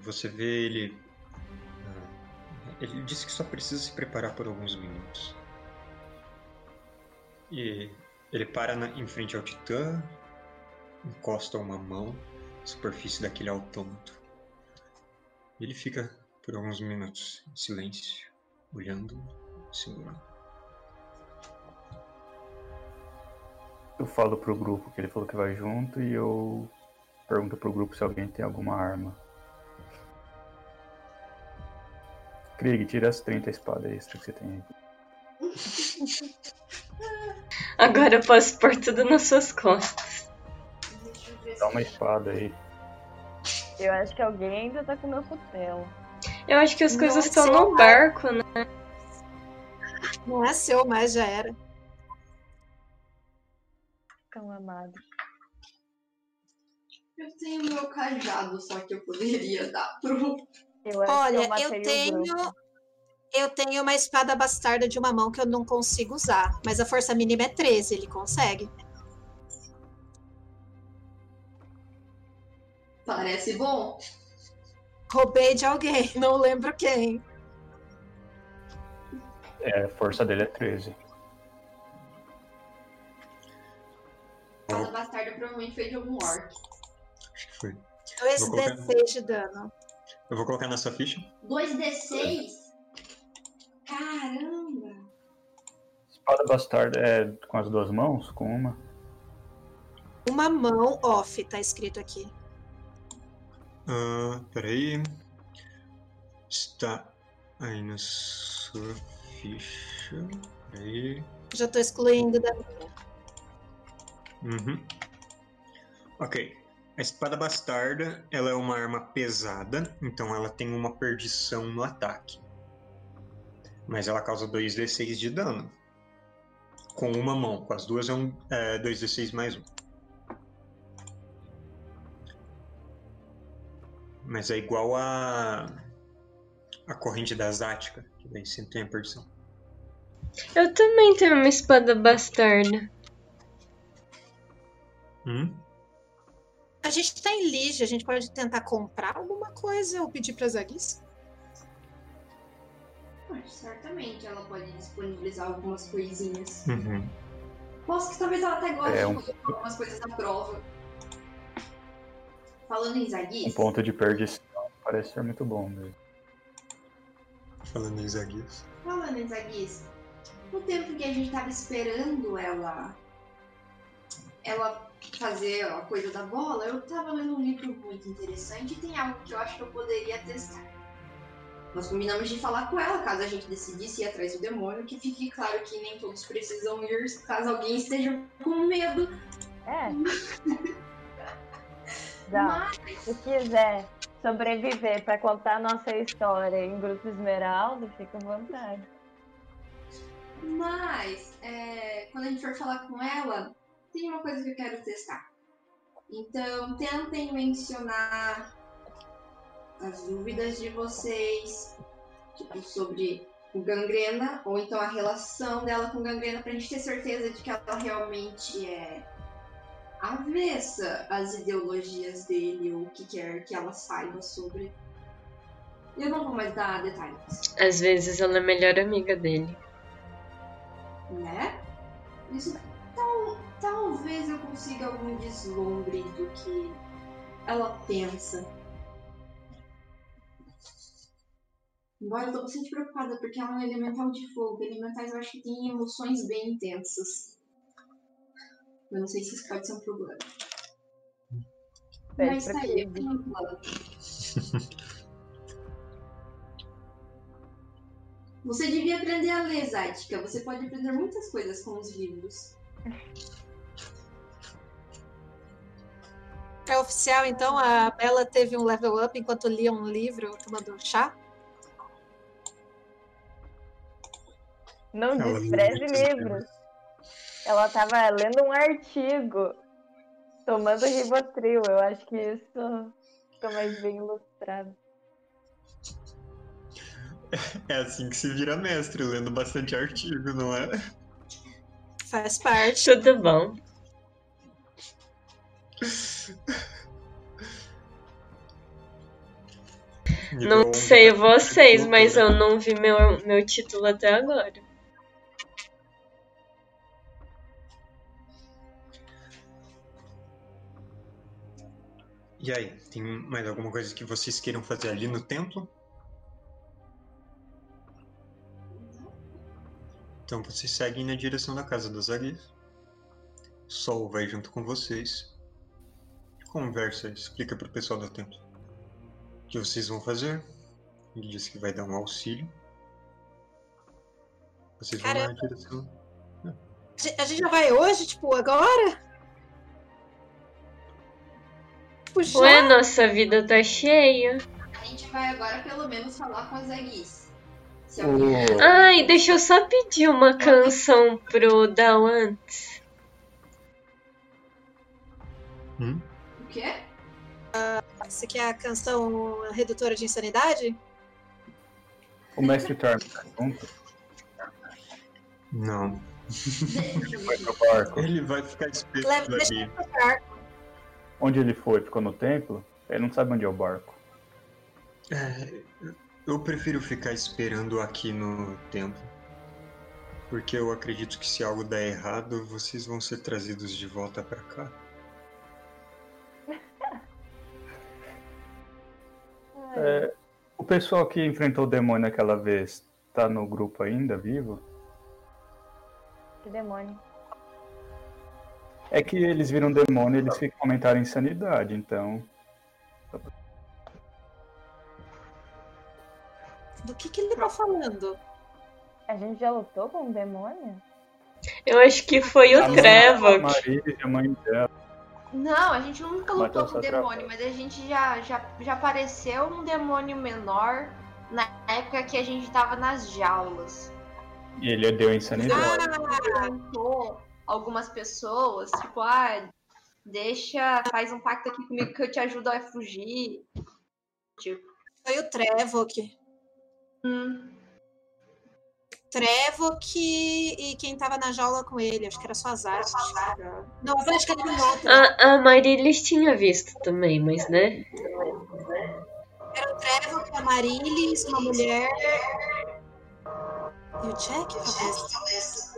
Você vê ele. Uh, ele disse que só precisa se preparar por alguns minutos. E ele para na, em frente ao Titã, encosta uma mão na superfície daquele autômato. Ele fica por alguns minutos em silêncio, olhando, segurando. Eu falo pro grupo que ele falou que vai junto e eu pergunto pro grupo se alguém tem alguma arma. Krieg, tira as 30 espadas extra que você tem aí. Agora eu posso pôr tudo nas suas costas. Dá uma espada aí. Eu acho que alguém ainda tá com meu cutelo. Eu acho que as coisas Nossa, estão no eu- barco, né? Não é seu, mas já era. Tão amado. Eu tenho meu cajado, só que eu poderia dar pro. Eu acho Olha, eu, tenho. Eu tenho uma espada bastarda de uma mão que eu não consigo usar. Mas a força mínima é 13, ele consegue. Parece bom. Roubei de alguém, não lembro quem. É, a força dele é 13. Fala bastarda provavelmente foi de algum orc. Acho que foi. 2d6 de dano. Eu vou colocar na sua ficha. 2d6? Caramba! Espada bastarda é com as duas mãos? Com uma? Uma mão off, tá escrito aqui. Ah, peraí. Está aí na sua ficha. Peraí. Já tô excluindo da Uhum. Ok. A espada bastarda, ela é uma arma pesada, então ela tem uma perdição no ataque. Mas ela causa 2d6 de dano. Com uma mão, com as duas é, um, é 2d6 mais um. Mas é igual a. a corrente da Zática, que daí sempre tem a perdição. Eu também tenho uma espada bastarda. Hum? A gente tá em Lige, a gente pode tentar comprar alguma coisa ou pedir pra Zaguis? Certamente ela pode disponibilizar algumas coisinhas. Uhum. Posso que talvez ela até goste É, de um- colocar algumas coisas na prova. Falando em Um Zaguis, ponto de perdição parece ser muito bom mesmo. Falando em Zaguias. falando em Zaguis, no tempo que a gente tava esperando ela ela fazer a coisa da bola, eu tava lendo um livro muito interessante e tem algo que eu acho que eu poderia testar. Nós combinamos de falar com ela, caso a gente decidisse ir atrás do demônio, que fique claro que nem todos precisam ir caso alguém esteja com medo. É. Já. Se quiser sobreviver pra contar a nossa história em Grupo Esmeralda, fica à vontade. Mas, é, quando a gente for falar com ela, tem uma coisa que eu quero testar. Então, tentem mencionar as dúvidas de vocês, tipo, sobre o gangrena, ou então a relação dela com gangrena, pra gente ter certeza de que ela realmente é avessa às ideologias dele, ou o que quer que ela saiba sobre. Eu não vou mais dar detalhes. Às vezes ela é a melhor amiga dele. né? Isso tal, talvez eu consiga algum deslumbre do que ela pensa. Embora eu tô bastante preocupada porque ela é um elemental de fogo. Elementais eu acho que têm emoções bem intensas. Eu não sei se isso pode ser um problema. Pede Mas tá aí, eu tenho um plano. Você devia aprender a ler, Zática. Você pode aprender muitas coisas com os livros. É oficial, então? A Bela teve um level up enquanto lia um livro tomando chá? Não Ela despreze livros. Ela tava lendo um artigo, tomando Rivotril. Eu acho que isso fica mais bem ilustrado. É assim que se vira mestre, lendo bastante artigo, não é? Faz parte. Tudo bom. Não sei vocês, mas eu não vi meu, meu título até agora. E aí, tem mais alguma coisa que vocês queiram fazer ali no templo? Então vocês seguem na direção da casa das águias. Sol vai junto com vocês. Conversa, explica pro pessoal do templo. O que vocês vão fazer? Ele disse que vai dar um auxílio. Vocês vão na Caramba. direção. A gente já vai hoje, tipo, agora? Tipo, já? Ué, nossa vida tá cheia. A gente vai agora pelo menos falar com as Aguis. Se alguém... O- Ai, deixa eu só pedir uma canção pro Dal antes. Hum? O quê? Você quer a canção redutora de insanidade? O mestre Charm tá junto? Não. Foi pro barco. Ele vai ficar deixa ali. Onde ele foi? Ficou no templo? Ele não sabe onde é o barco. É, eu prefiro ficar esperando aqui no templo. Porque eu acredito que se algo der errado, vocês vão ser trazidos de volta pra cá. É, o pessoal que enfrentou o demônio aquela vez tá no grupo ainda, vivo? Que demônio. É que eles viram demônio e eles ficam comentando insanidade, então. Do que, que ele tá falando? A gente já lutou com um demônio? Eu acho que foi o Trevor. Maria, a mãe dela. Não, a gente nunca lutou com demônio, mas a gente já, já, já apareceu um demônio menor na época que a gente tava nas jaulas. E ele deu insanidade. Ah, algumas pessoas, tipo, ah, deixa, faz um pacto aqui comigo que eu te ajudo a fugir. Tipo, foi o Trevok. hum, Trevok e quem tava na jaula com ele. Acho que era só a Zarte. Não, eu acho que era um outro. A, a Marilis tinha visto também, mas né? Era o Trevor, a Marilis, uma mulher. E o Jack, talvez.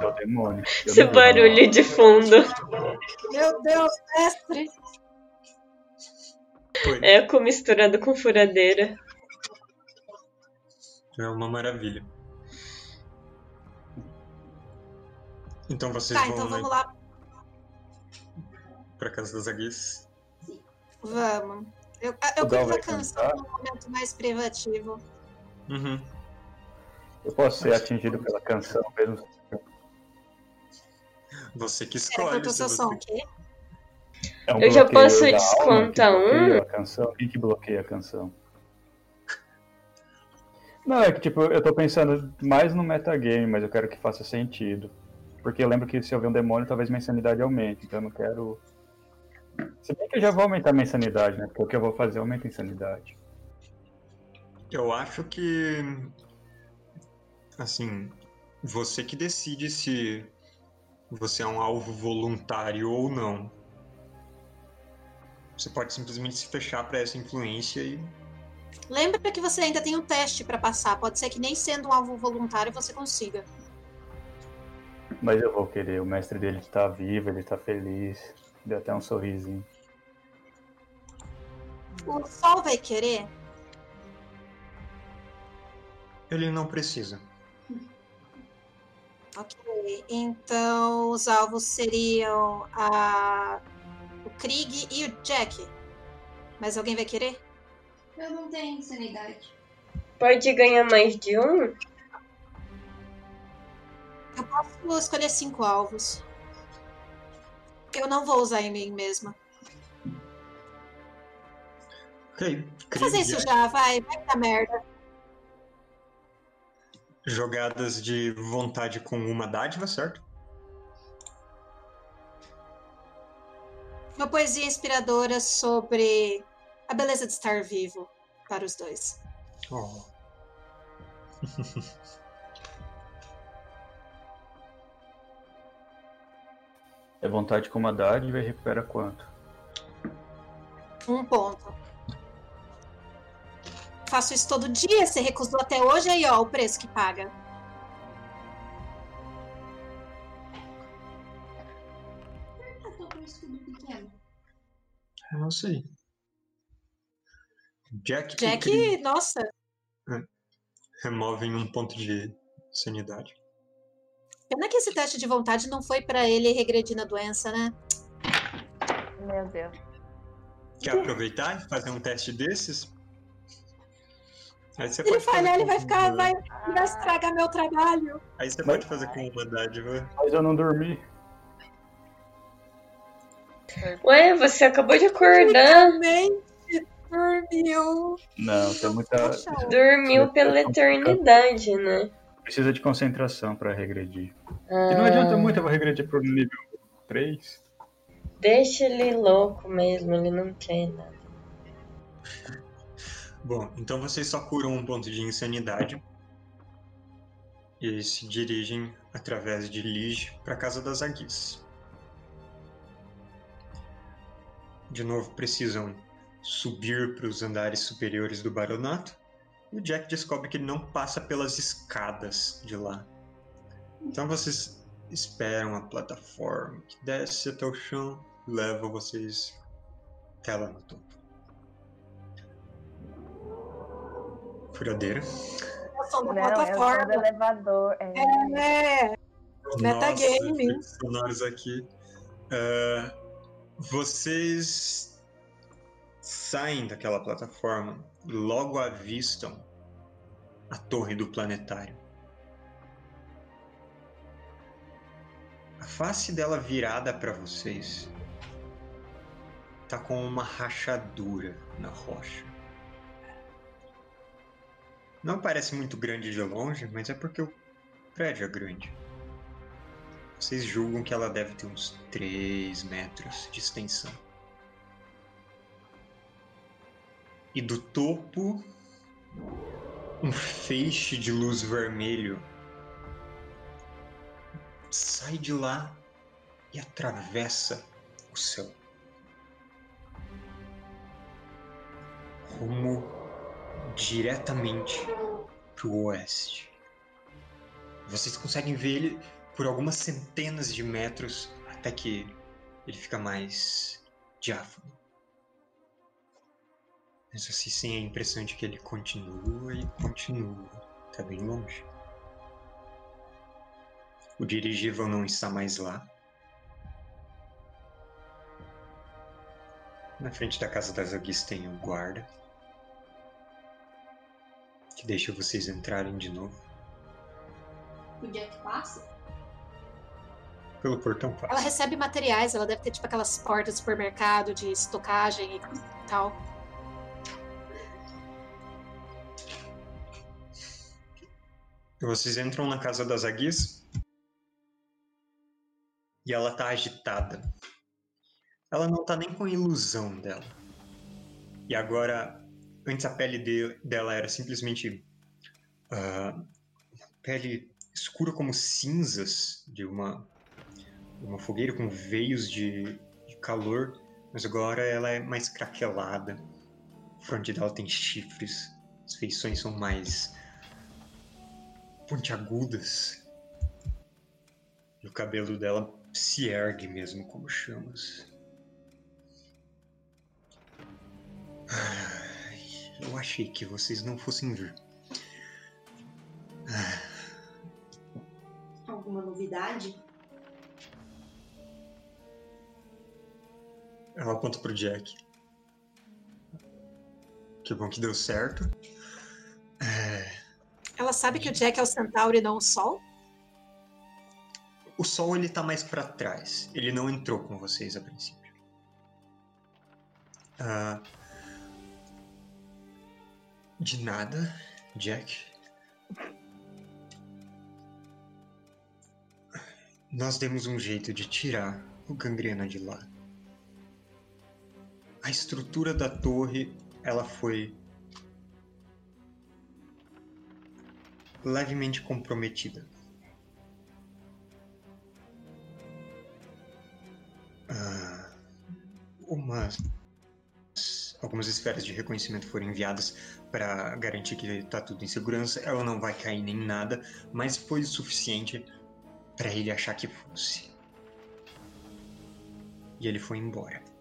É o demônio. Esse vi, barulho de fundo. Meu Deus, mestre! Foi. Eco misturado com furadeira. É uma maravilha. Então vocês Tá, vão então vamos lá. pra casa das Aguis. Vamos. Eu, eu curto a canção num momento mais privativo. Uhum. Eu posso ser atingido pela canção mesmo. Você que escolhe. se você- som, o quê? É um Eu já posso descontar um? A canção. Quem que bloqueia a canção? Não, é que tipo, eu tô pensando mais no metagame, mas eu quero que faça sentido. Porque eu lembro que se eu ver um demônio, talvez minha insanidade aumente, então eu não quero. Se bem que eu já vou aumentar minha insanidade, né? Porque o que eu vou fazer aumenta a insanidade. Eu acho que. Assim. Você que decide se você é um alvo voluntário ou não. Você pode simplesmente se fechar para essa influência e. Lembra que você ainda tem um teste pra passar. Pode ser que nem sendo um alvo voluntário você consiga. Mas eu vou querer, o mestre dele tá vivo, ele tá feliz. Deu até um sorrisinho. O sol vai querer? Ele não precisa. Ok. Então os alvos seriam a... Krieg e o Jack. Mas alguém vai querer? Eu não tenho insanidade. Pode ganhar mais de um? Eu posso escolher cinco alvos. Eu não vou usar em mim mesma. Ok. Vou fazer isso já, vai. Vai dar merda. Jogadas de vontade com uma dádiva, certo? Uma poesia inspiradora sobre a beleza de estar vivo para os dois. Oh. É vontade com uma dádiva e recupera quanto? Um ponto. Faço isso todo dia, você recusou até hoje, aí ó, o preço que paga. Eu não sei. Jack, Jack, nossa, removem um ponto de sanidade. pena que esse teste de vontade não foi pra ele regredir na doença, né? Meu Deus. Quer aproveitar e fazer um teste desses? Aí você Se ele pode falhar, ele vai ficar, vai, vai estragar meu trabalho. Aí você Mas- pode fazer com uma dádiva. Mas eu não dormi. Ué, você acabou de acordar. Realmente dormiu. Não, tem muita. Dormiu pela eternidade, né? Precisa de concentração pra regredir. Ah, E não adianta muito, eu vou regredir pro nível 3. Deixa ele louco mesmo, ele não quer nada. Bom, então vocês só curam um ponto de insanidade. E se dirigem através de Lige para casa das Aguis. De novo, precisam subir para os andares superiores do baronato. E o Jack descobre que ele não passa pelas escadas de lá. Então vocês esperam a plataforma que desce até o chão e leva vocês até lá no topo. Furadeira. eu sou da Não, eu sou do plataforma. elevador. É. É, Metagame. Nossa, efeitos sonoros aqui. Ah, vocês saem daquela plataforma e logo avistam a torre do planetário. A face dela virada para vocês tá com uma rachadura na rocha. Não parece muito grande de longe, mas é porque o prédio é grande. Vocês julgam que ela deve ter uns 3 metros de extensão. E do topo, um feixe de luz vermelho sai de lá e atravessa o céu. Rumo diretamente para o oeste. Vocês conseguem ver ele por algumas centenas de metros até que ele fica mais diáfano. Mas vocês têm a impressão de que ele continua e continua. Tá bem longe. O dirigível não está mais lá. Na frente da casa das Aguis tem o guarda. Que deixa vocês entrarem de novo. O Jack passa? Pelo portão Ela passa. recebe materiais, ela deve ter tipo aquelas portas de supermercado de estocagem e tal. Vocês entram na casa das Aguis. E ela tá agitada. Ela não tá nem com a ilusão dela. E agora, antes a pele de- dela era simplesmente uma pele escura como cinzas de uma, uma fogueira com veios de, de calor, mas agora ela é mais craquelada. A fronte dela tem chifres, as feições são mais pontiagudas. E o cabelo dela se ergue mesmo como chamas. Ai, Eu achei que vocês não fossem vir. Alguma novidade? Ela aponta pro Jack. Que bom que deu certo. É, Ela sabe que o Jack é o centauro e não o sol? O sol ele tá mais pra trás. Ele não entrou com vocês a princípio. Ah, de nada, Jack. Nós demos um jeito de tirar o gangrena de lá. A estrutura da torre, ela foi levemente comprometida. Ah, umas algumas esferas de reconhecimento foram enviadas para garantir que está tudo em segurança. Ela não vai cair nem nada, mas foi o suficiente para ele achar que fosse. E ele foi embora.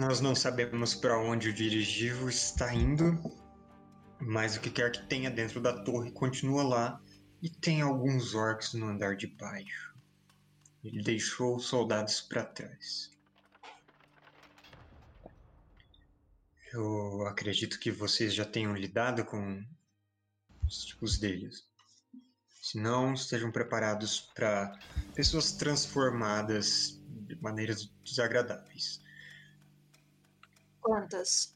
Nós não sabemos para onde o dirigível está indo, mas o que quer que tenha dentro da torre continua lá e tem alguns orcs no andar de baixo. Ele deixou os soldados para trás. Eu acredito que vocês já tenham lidado com os tipos deles. Se não, estejam preparados para pessoas transformadas de maneiras desagradáveis. Quantas?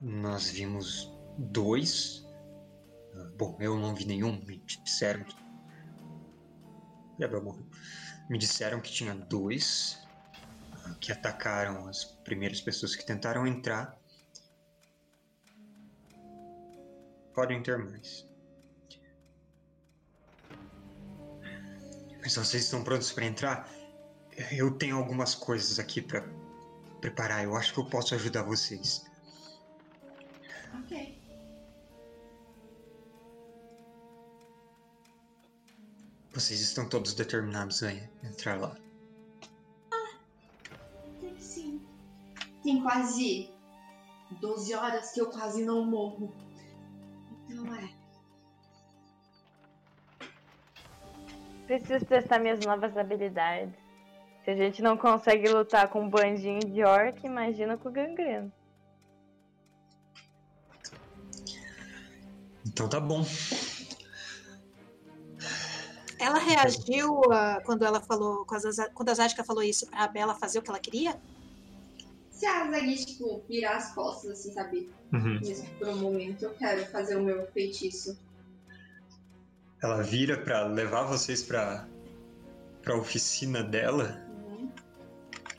Nós vimos dois. Bom, eu não vi nenhum. Me disseram que. Gabriel morreu. Me disseram que tinha dois ah, que atacaram as primeiras pessoas que tentaram entrar. Podem ter mais. Mas vocês estão prontos para entrar? Eu tenho algumas coisas aqui para preparar. Eu acho que eu posso ajudar vocês. Ok. Vocês estão todos determinados a entrar lá. Até que sim. Tem quase 12 horas que eu quase não morro. Então é. Preciso testar minhas novas habilidades. Se a gente não consegue lutar com um bandinho de orc, imagina com o gangreno. Então tá bom. Ela reagiu ah, quando ela falou, quando a, quando a Zática falou isso pra Bela fazer o que ela queria? Se a Zagui, tipo, virar as costas, assim, sabe? Uhum. Mesmo por um momento, eu quero fazer o meu feitiço. Ela vira pra levar vocês pra, pra oficina dela.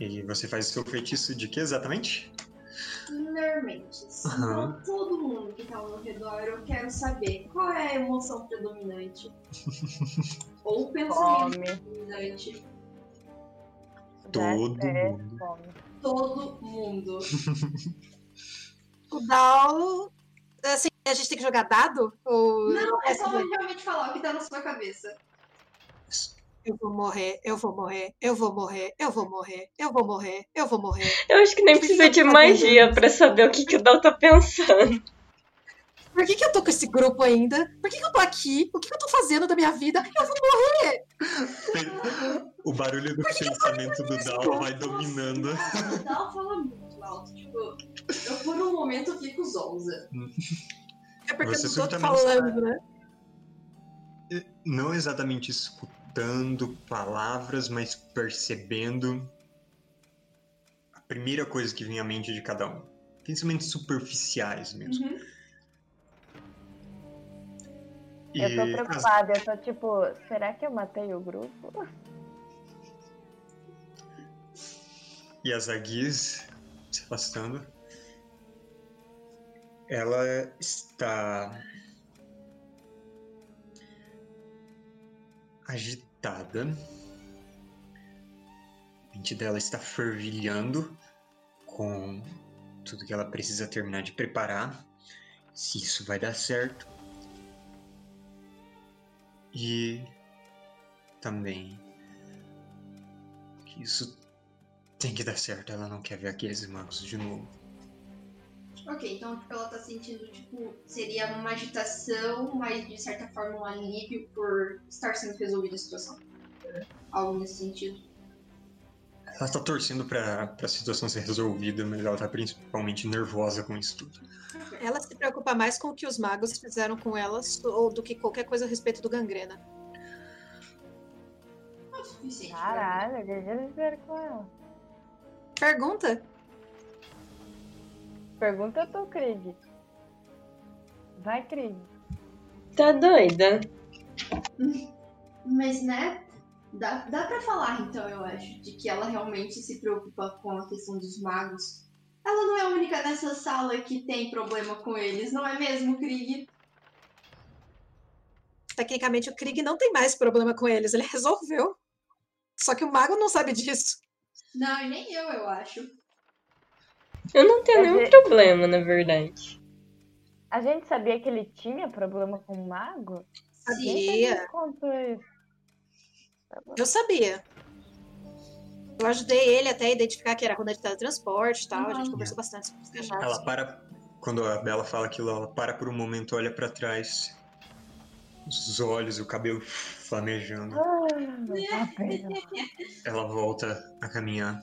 Uhum. E você faz o seu feitiço de que exatamente? Aham. não todo mundo que tá ao meu redor, eu quero saber qual é a emoção predominante. Ou o pensamento Fome. predominante. Todo É, mundo. fome. Todo mundo. O Dal. Assim, a gente tem que jogar dado? Ou Não, é só realmente falar o que tá na sua cabeça. Eu vou morrer, eu vou morrer, eu vou morrer, eu vou morrer, eu vou morrer, eu vou morrer. Eu acho que nem precisa de magia pra saber o que, que o Dal tá pensando. Por que, que eu tô com esse grupo ainda? Por que, que eu tô aqui? O que, que eu tô fazendo da minha vida? Eu vou morrer! O barulho do pensamento do Dal vai dominando. O Dal fala muito alto. Tipo, eu por um momento fico zonza. É porque Você eu tô falando, né? Não exatamente escutando palavras, mas percebendo a primeira coisa que vem à mente de cada um. Pensamentos superficiais mesmo. Uhum. Eu tô E as- preocupada, eu tô tipo, será que eu matei o grupo? E a Zagiz se afastando. Ela está agitada. A mente dela está fervilhando com tudo que ela precisa terminar de preparar. Se isso vai dar certo. E também que isso tem que dar certo, ela não quer ver aqueles magos de novo. Ok, então tipo, ela tá sentindo, tipo, seria uma agitação, mas de certa forma um alívio por estar sendo resolvida a situação. Algo nesse sentido. Ela tá torcendo pra, pra situação ser resolvida, mas ela tá principalmente nervosa com isso tudo. Ela se preocupa mais com o que os magos fizeram com elas ou do que qualquer coisa a respeito do gangrena. Não é o suficiente. pra Caralho, o que que eles fizeram com ela? Pergunta? Pergunta tu, Krieg. Vai, Krieg. Tá doida? Mas, né? Dá, dá pra falar, então, eu acho, de que ela realmente se preocupa com a questão dos magos. Ela não é a única nessa sala que tem problema com eles, não é mesmo, Krieg? Tecnicamente, o Krieg não tem mais problema com eles, ele resolveu. Só que o mago não sabe disso. Não, e nem eu, eu acho. Eu não tenho nenhum dizer- problema, na verdade. A gente sabia que ele tinha problema com o mago? Sabia. Eu sabia. Eu ajudei ele até a identificar que era runa de teletransporte e tal. A gente Uhum. conversou bastante sobre os cajados. Ela para. Quando a Bela fala aquilo, ela para por um momento, olha pra trás. Os olhos, o cabelo flamejando. Ah. Ela volta a caminhar.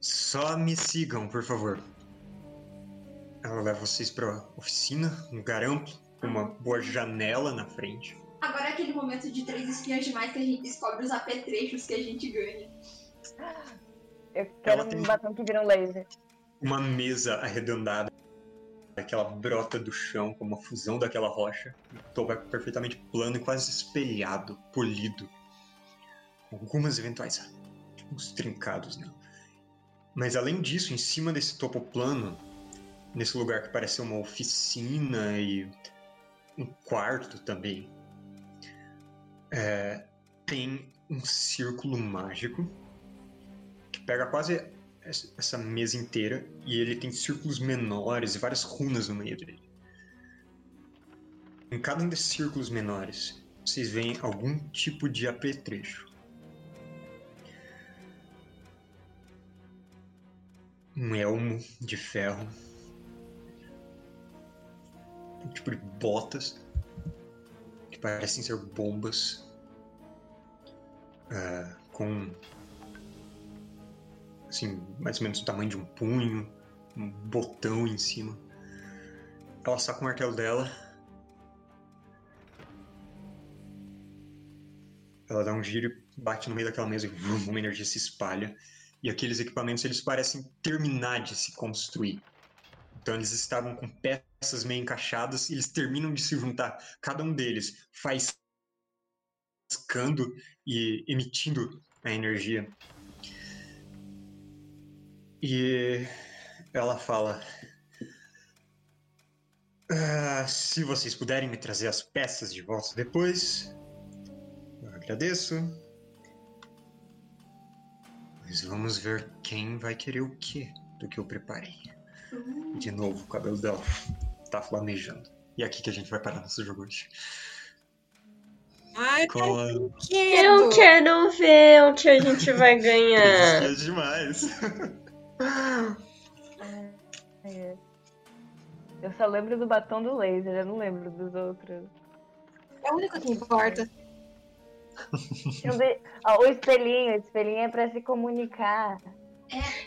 Só me sigam, por favor. Ela leva vocês pra oficina, um com uma boa janela na frente. Agora é aquele momento de três espiãs demais que a gente descobre os apetrechos que a gente ganha. Eu quero Ela um batom que vira um laser. Uma mesa arredondada, que ela brota do chão como uma fusão daquela rocha. O topo é perfeitamente plano e quase espelhado, polido. Com Algumas eventuais uns trincados nela. Mas além disso, em cima desse topo plano, nesse lugar que parece uma oficina e um quarto também, é, tem um círculo mágico que pega quase es- essa mesa inteira e ele tem círculos menores e várias runas no meio dele. Em cada um desses círculos menores, vocês veem algum tipo de apetrecho. Um elmo de ferro. Um tipo de botas que parecem ser bombas. ah, com assim, mais ou menos o tamanho de um punho, um botão em cima. Ela saca o martelo dela. Ela dá um giro bate no meio daquela mesa e uma energia se espalha. E aqueles equipamentos eles parecem terminar de se construir. Então eles estavam com peças meio encaixadas eles terminam de se juntar. Cada um deles faz e emitindo a energia. E ela fala: "Ah, se vocês puderem me trazer as peças de volta depois, eu agradeço. Mas vamos ver quem vai querer o que do que eu preparei. E de novo, o cabelo dela tá flamejando. E é aqui que a gente vai parar nosso jogo hoje. Ai, quero. Eu quero ver o que a gente vai ganhar. Dias demais. É. Eu só lembro do batom do laser, eu não lembro dos outros. É o único que importa. Ó, o espelhinho, o espelhinho é pra se comunicar.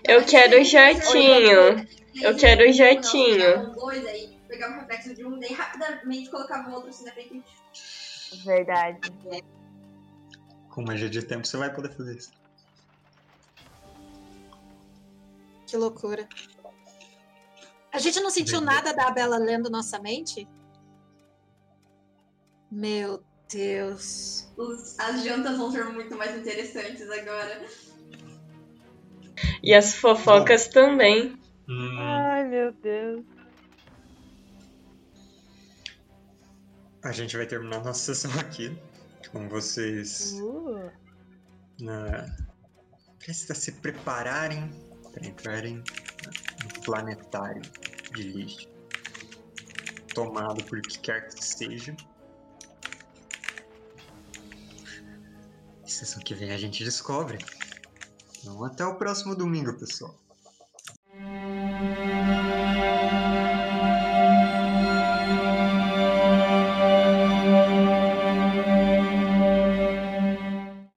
Eu quero o jatinho. Eu quero o jatinho. Pegava o reflexo de um, daí rapidamente colocava o outro assim na frente. Verdade. Com magia de tempo você vai poder fazer isso. Que loucura. A gente não sentiu nada da Bela lendo nossa mente? Meu Deus. Os- as jantas vão ser muito mais interessantes agora. E as fofocas também. Hum, Ai, meu Deus. a gente vai terminar nossa sessão aqui. Com vocês Uh, na... prestes a se prepararem para entrarem no planetário de lixo. Tomado por que quer que seja. Sessão que vem a gente descobre. Então até o próximo domingo, pessoal.